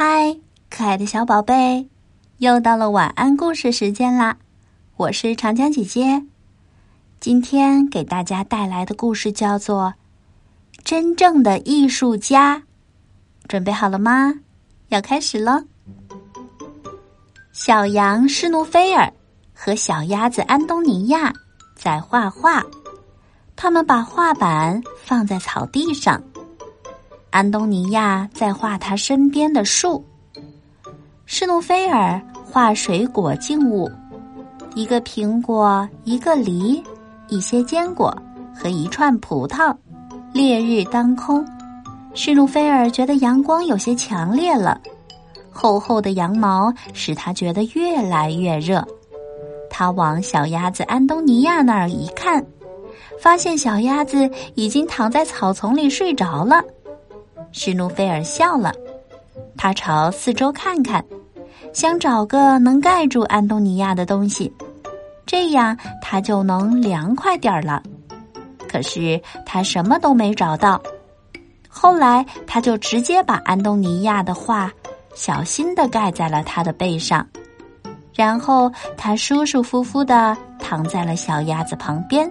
嗨，可爱的小宝贝，又到了晚安故事时间啦！我是长江姐姐，今天给大家带来的故事叫做《真正的艺术家》。准备好了吗？要开始喽。小羊施努菲尔和小鸭子安东尼亚在画画，他们把画板放在草地上。安东尼亚在画他身边的树，施努菲尔画水果静物，一个苹果，一个梨，一些坚果和一串葡萄。烈日当空，施努菲尔觉得阳光有些强烈了，厚厚的羊毛使他觉得越来越热。他往小鸭子安东尼亚那儿一看，发现小鸭子已经躺在草丛里睡着了。施努菲尔笑了，他朝四周看看，想找个能盖住安东尼亚的东西，这样他就能凉快点儿了。可是他什么都没找到。后来，他就直接把安东尼亚的画小心的盖在了他的背上，然后他舒舒服服的躺在了小鸭子旁边，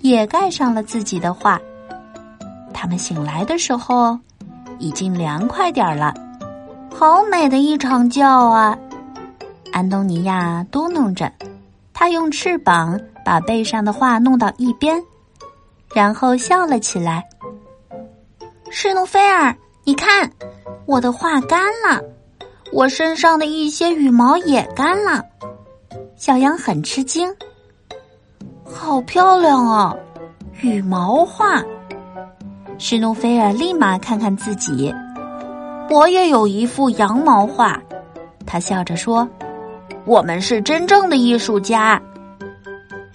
也盖上了自己的画。他们醒来的时候，已经凉快点儿了。好美的一场觉啊！安东尼亚嘟哝着，他用翅膀把背上的画弄到一边，然后笑了起来。施努菲尔，你看，我的画干了，我身上的一些羽毛也干了。小羊很吃惊，好漂亮啊，羽毛画。施努菲尔立马看看自己，我也有一幅羊毛画。他笑着说：“我们是真正的艺术家。”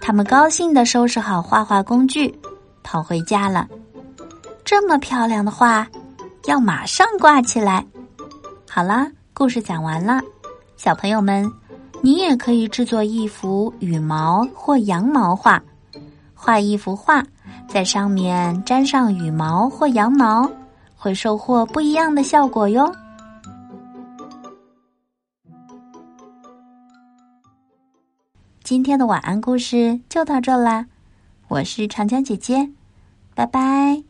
他们高兴的收拾好画画工具，跑回家了。这么漂亮的画，要马上挂起来。好啦，故事讲完了，小朋友们，你也可以制作一幅羽毛或羊毛画，画一幅画。在上面粘上羽毛或羊毛，会收获不一样的效果哟。今天的晚安故事就到这啦，我是长江姐姐，拜拜。